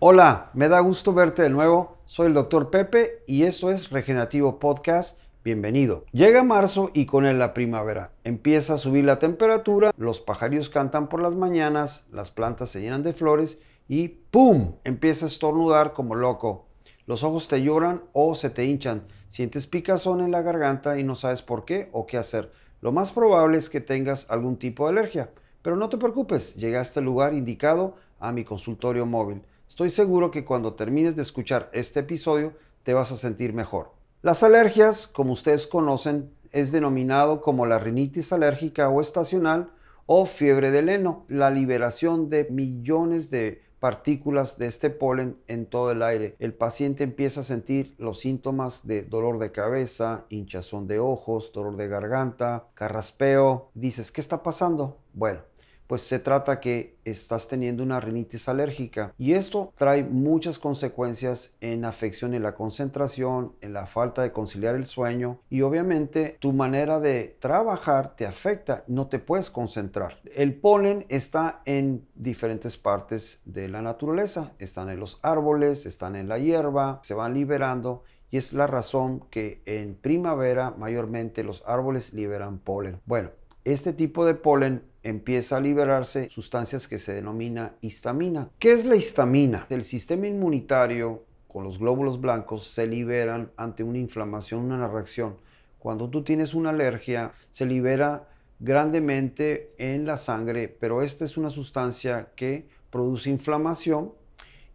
Hola, me da gusto verte de nuevo. Soy el Dr. Pepe y esto es Regenerativo Podcast. Bienvenido. Llega marzo y con él la primavera. Empieza a subir la temperatura, los pajarillos cantan por las mañanas, las plantas se llenan de flores y ¡pum! Empieza a estornudar como loco. Los ojos te lloran o se te hinchan. Sientes picazón en la garganta y no sabes por qué o qué hacer. Lo más probable es que tengas algún tipo de alergia. Pero no te preocupes, llegaste al lugar indicado a mi consultorio móvil. Estoy seguro que cuando termines de escuchar este episodio te vas a sentir mejor. Las alergias, como ustedes conocen, es denominado como la rinitis alérgica o estacional o fiebre del heno, la liberación de millones de partículas de este polen en todo el aire. El paciente empieza a sentir los síntomas de dolor de cabeza, hinchazón de ojos, dolor de garganta, carraspeo. Dices, ¿qué está pasando? Bueno, pues se trata que estás teniendo una rinitis alérgica y esto trae muchas consecuencias en afección en la concentración, en la falta de conciliar el sueño y obviamente tu manera de trabajar te afecta, no te puedes concentrar. El polen está en diferentes partes de la naturaleza, están en los árboles, están en la hierba, se van liberando y es la razón que en primavera mayormente los árboles liberan polen. Bueno, este tipo de polen empieza a liberarse sustancias que se denomina histamina. ¿Qué es la histamina? El sistema inmunitario con los glóbulos blancos se liberan ante una inflamación, una reacción. Cuando tú tienes una alergia, se libera grandemente en la sangre, pero esta es una sustancia que produce inflamación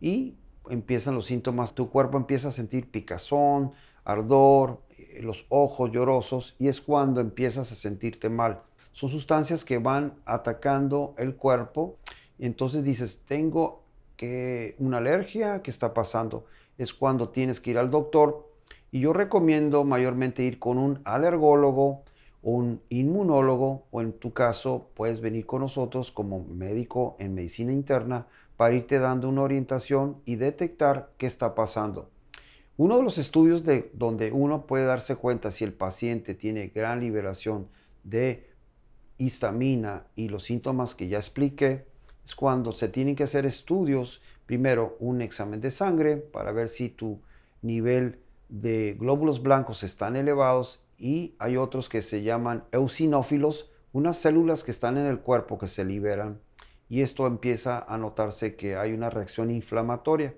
y empiezan los síntomas. Tu cuerpo empieza a sentir picazón, ardor, eh, los ojos llorosos y es cuando empiezas a sentirte mal son sustancias que van atacando el cuerpo. Entonces dices, tengo que una alergia, ¿qué está pasando? Es cuando tienes que ir al doctor. Y yo recomiendo mayormente ir con un alergólogo, un inmunólogo o en tu caso puedes venir con nosotros como médico en medicina interna para irte dando una orientación y detectar qué está pasando. Uno de los estudios de donde uno puede darse cuenta si el paciente tiene gran liberación de histamina y los síntomas que ya expliqué, es cuando se tienen que hacer estudios, primero un examen de sangre para ver si tu nivel de glóbulos blancos están elevados y hay otros que se llaman eosinófilos, unas células que están en el cuerpo que se liberan y esto empieza a notarse que hay una reacción inflamatoria.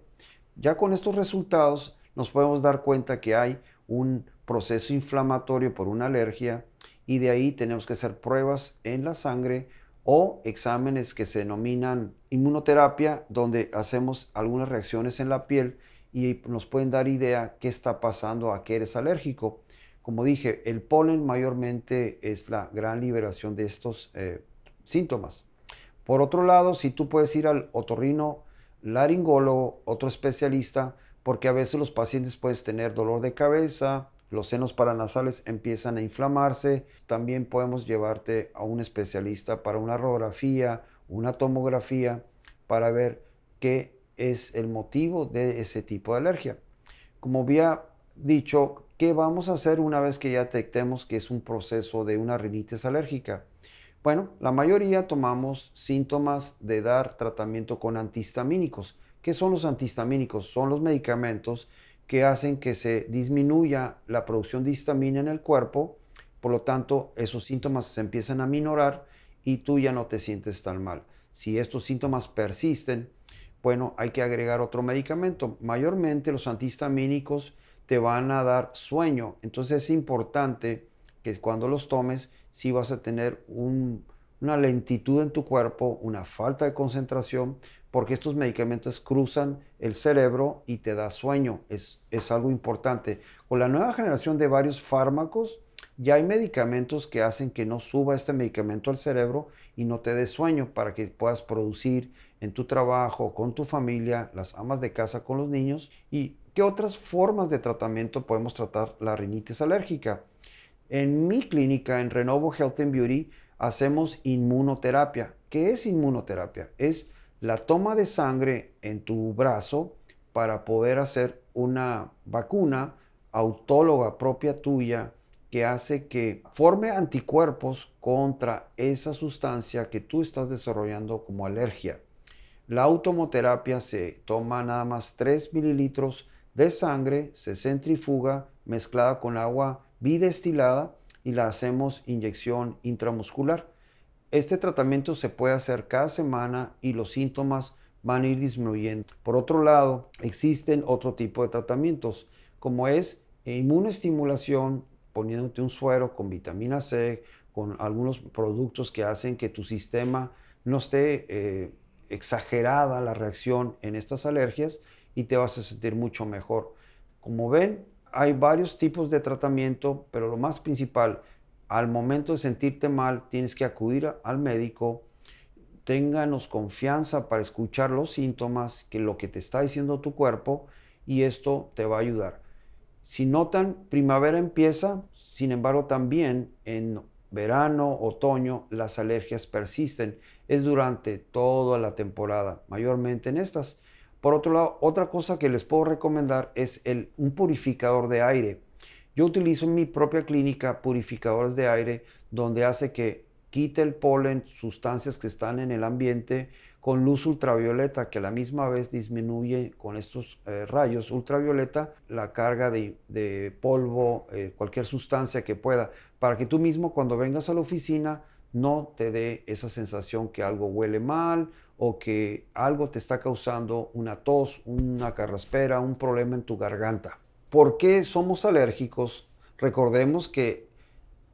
Ya con estos resultados nos podemos dar cuenta que hay un proceso inflamatorio por una alergia y de ahí tenemos que hacer pruebas en la sangre o exámenes que se denominan inmunoterapia, donde hacemos algunas reacciones en la piel y nos pueden dar idea qué está pasando, a qué eres alérgico. Como dije, el polen mayormente es la gran liberación de estos eh, síntomas. Por otro lado, si tú puedes ir al otorrino laringólogo, otro especialista, porque a veces los pacientes pueden tener dolor de cabeza, los senos paranasales empiezan a inflamarse, también podemos llevarte a un especialista para una radiografía, una tomografía, para ver qué es el motivo de ese tipo de alergia. Como había dicho, ¿qué vamos a hacer una vez que ya detectemos que es un proceso de una rinitis alérgica? Bueno, la mayoría tomamos síntomas de dar tratamiento con antihistamínicos. ¿Qué son los antihistamínicos? Son los medicamentos que hacen que se disminuya la producción de histamina en el cuerpo, por lo tanto esos síntomas se empiezan a minorar y tú ya no te sientes tan mal. Si estos síntomas persisten, bueno, hay que agregar otro medicamento. Mayormente los antihistamínicos te van a dar sueño, entonces es importante que cuando los tomes, si vas a tener una lentitud en tu cuerpo, una falta de concentración, porque estos medicamentos cruzan el cerebro y te da sueño. Es, es algo importante. Con la nueva generación de varios fármacos, ya hay medicamentos que hacen que no suba este medicamento al cerebro y no te dé sueño para que puedas producir en tu trabajo, con tu familia, las amas de casa, con los niños. ¿Y qué otras formas de tratamiento podemos tratar la rinitis alérgica? En mi clínica, en Renovo Health and Beauty, hacemos inmunoterapia. ¿Qué es inmunoterapia? Es la toma de sangre en tu brazo para poder hacer una vacuna autóloga propia tuya que hace que forme anticuerpos contra esa sustancia que tú estás desarrollando como alergia. La automoterapia se toma nada más 3 mililitros de sangre, se centrifuga mezclada con agua bidestilada y la hacemos inyección intramuscular. Este tratamiento se puede hacer cada semana y los síntomas van a ir disminuyendo. Por otro lado, existen otro tipo de tratamientos, como es inmunoestimulación, poniéndote un suero con vitamina C, con algunos productos que hacen que tu sistema no esté eh, exagerada la reacción en estas alergias y te vas a sentir mucho mejor. Como ven, hay varios tipos de tratamiento, pero lo más principal, al momento de sentirte mal, tienes que acudir al médico. Ténganos confianza para escuchar los síntomas, que lo que te está diciendo tu cuerpo, y esto te va a ayudar. Si notan, primavera empieza, sin embargo también en verano, otoño, las alergias persisten. Es durante toda la temporada, mayormente en estas. Por otro lado, otra cosa que les puedo recomendar es un purificador de aire. Yo utilizo en mi propia clínica purificadores de aire donde hace que quite el polen, sustancias que están en el ambiente con luz ultravioleta, que a la misma vez disminuye con estos eh, rayos ultravioleta la carga de, polvo, eh, cualquier sustancia que pueda, para que tú mismo cuando vengas a la oficina no te dé esa sensación que algo huele mal o que algo te está causando una tos, una carraspera, un problema en tu garganta. ¿Por qué somos alérgicos? Recordemos que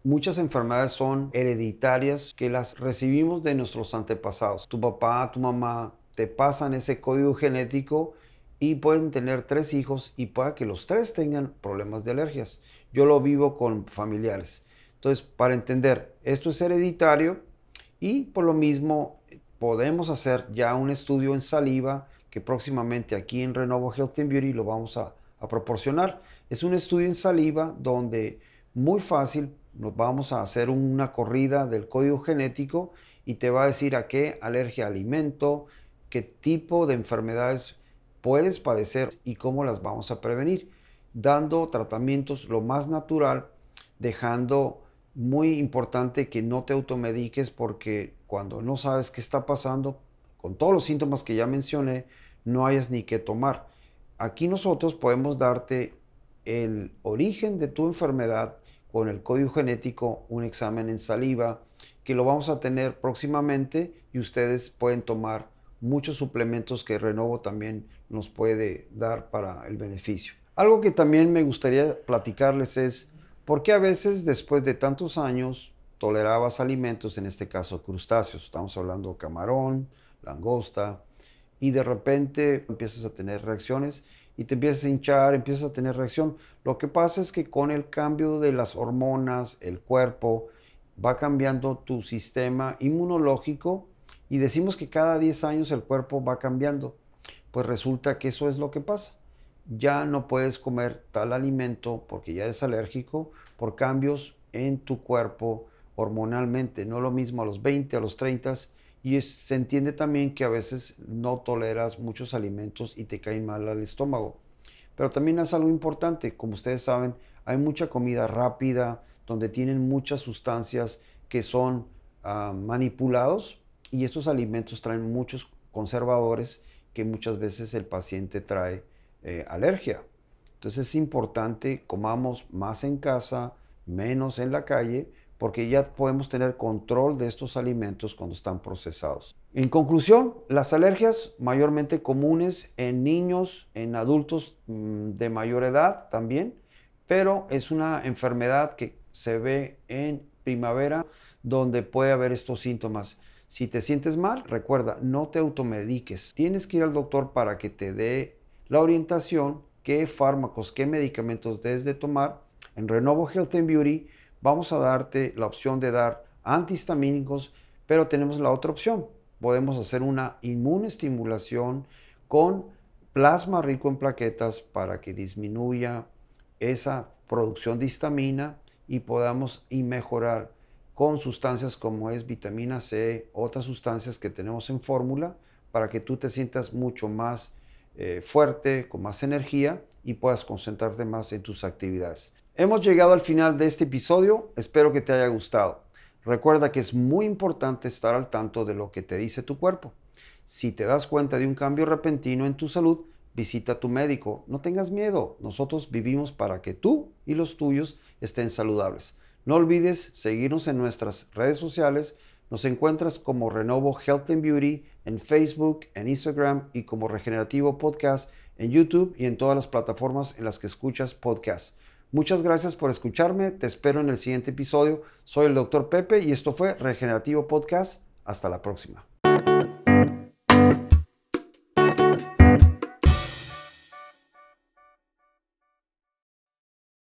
muchas enfermedades son hereditarias que las recibimos de nuestros antepasados. Tu papá, tu mamá te pasan ese código genético y pueden tener tres hijos y pueda que los tres tengan problemas de alergias. Yo lo vivo con familiares. Entonces, para entender, esto es hereditario y por lo mismo podemos hacer ya un estudio en saliva que próximamente aquí en Renovo Health and Beauty lo vamos a, a proporcionar. Es un estudio en saliva donde muy fácil nos vamos a hacer una corrida del código genético y te va a decir a qué alergia alimento, qué tipo de enfermedades puedes padecer y cómo las vamos a prevenir, dando tratamientos lo más natural, dejando muy importante que no te automediques porque cuando no sabes qué está pasando, con todos los síntomas que ya mencioné, no hayas ni qué tomar. Aquí nosotros podemos darte el origen de tu enfermedad con el código genético, un examen en saliva, que lo vamos a tener próximamente y ustedes pueden tomar muchos suplementos que Renovo también nos puede dar para el beneficio. Algo que también me gustaría platicarles es ¿Por qué a veces después de tantos años tolerabas alimentos, en este caso crustáceos? Estamos hablando camarón, langosta, y de repente empiezas a tener reacciones y te empiezas a hinchar, empiezas a tener reacción. Lo que pasa es que con el cambio de las hormonas, el cuerpo va cambiando tu sistema inmunológico y decimos que cada 10 años el cuerpo va cambiando. Pues resulta que eso es lo que pasa ya no puedes comer tal alimento porque ya eres alérgico por cambios en tu cuerpo hormonalmente. No lo mismo a los 20, a los 30 y se entiende también que a veces no toleras muchos alimentos y te caen mal al estómago. Pero también es algo importante, como ustedes saben, hay mucha comida rápida donde tienen muchas sustancias que son ah, manipulados y estos alimentos traen muchos conservadores que muchas veces el paciente trae eh, alergia. Entonces es importante comamos más en casa, menos en la calle, porque ya podemos tener control de estos alimentos cuando están procesados. En conclusión, las alergias mayormente comunes en niños, en adultos mm, de mayor edad también, pero es una enfermedad que se ve en primavera donde puede haber estos síntomas. Si te sientes mal, recuerda, no te automediques. Tienes que ir al doctor para que te dé la orientación, qué fármacos, qué medicamentos debes de tomar. En Renovo Health and Beauty vamos a darte la opción de dar antihistamínicos, pero tenemos la otra opción. Podemos hacer una inmunestimulación con plasma rico en plaquetas para que disminuya esa producción de histamina y podamos y mejorar con sustancias como es vitamina C, otras sustancias que tenemos en fórmula, para que tú te sientas mucho más eh, fuerte, con más energía y puedas concentrarte más en tus actividades. Hemos llegado al final de este episodio, espero que te haya gustado. Recuerda que es muy importante estar al tanto de lo que te dice tu cuerpo. Si te das cuenta de un cambio repentino en tu salud, visita a tu médico. No tengas miedo, nosotros vivimos para que tú y los tuyos estén saludables. No olvides seguirnos en nuestras redes sociales. Nos encuentras como Renovo Health and Beauty en Facebook, en Instagram y como Regenerativo Podcast en YouTube y en todas las plataformas en las que escuchas podcast. Muchas gracias por escucharme. Te espero en el siguiente episodio. Soy el Dr. Pepe y esto fue Regenerativo Podcast. Hasta la próxima.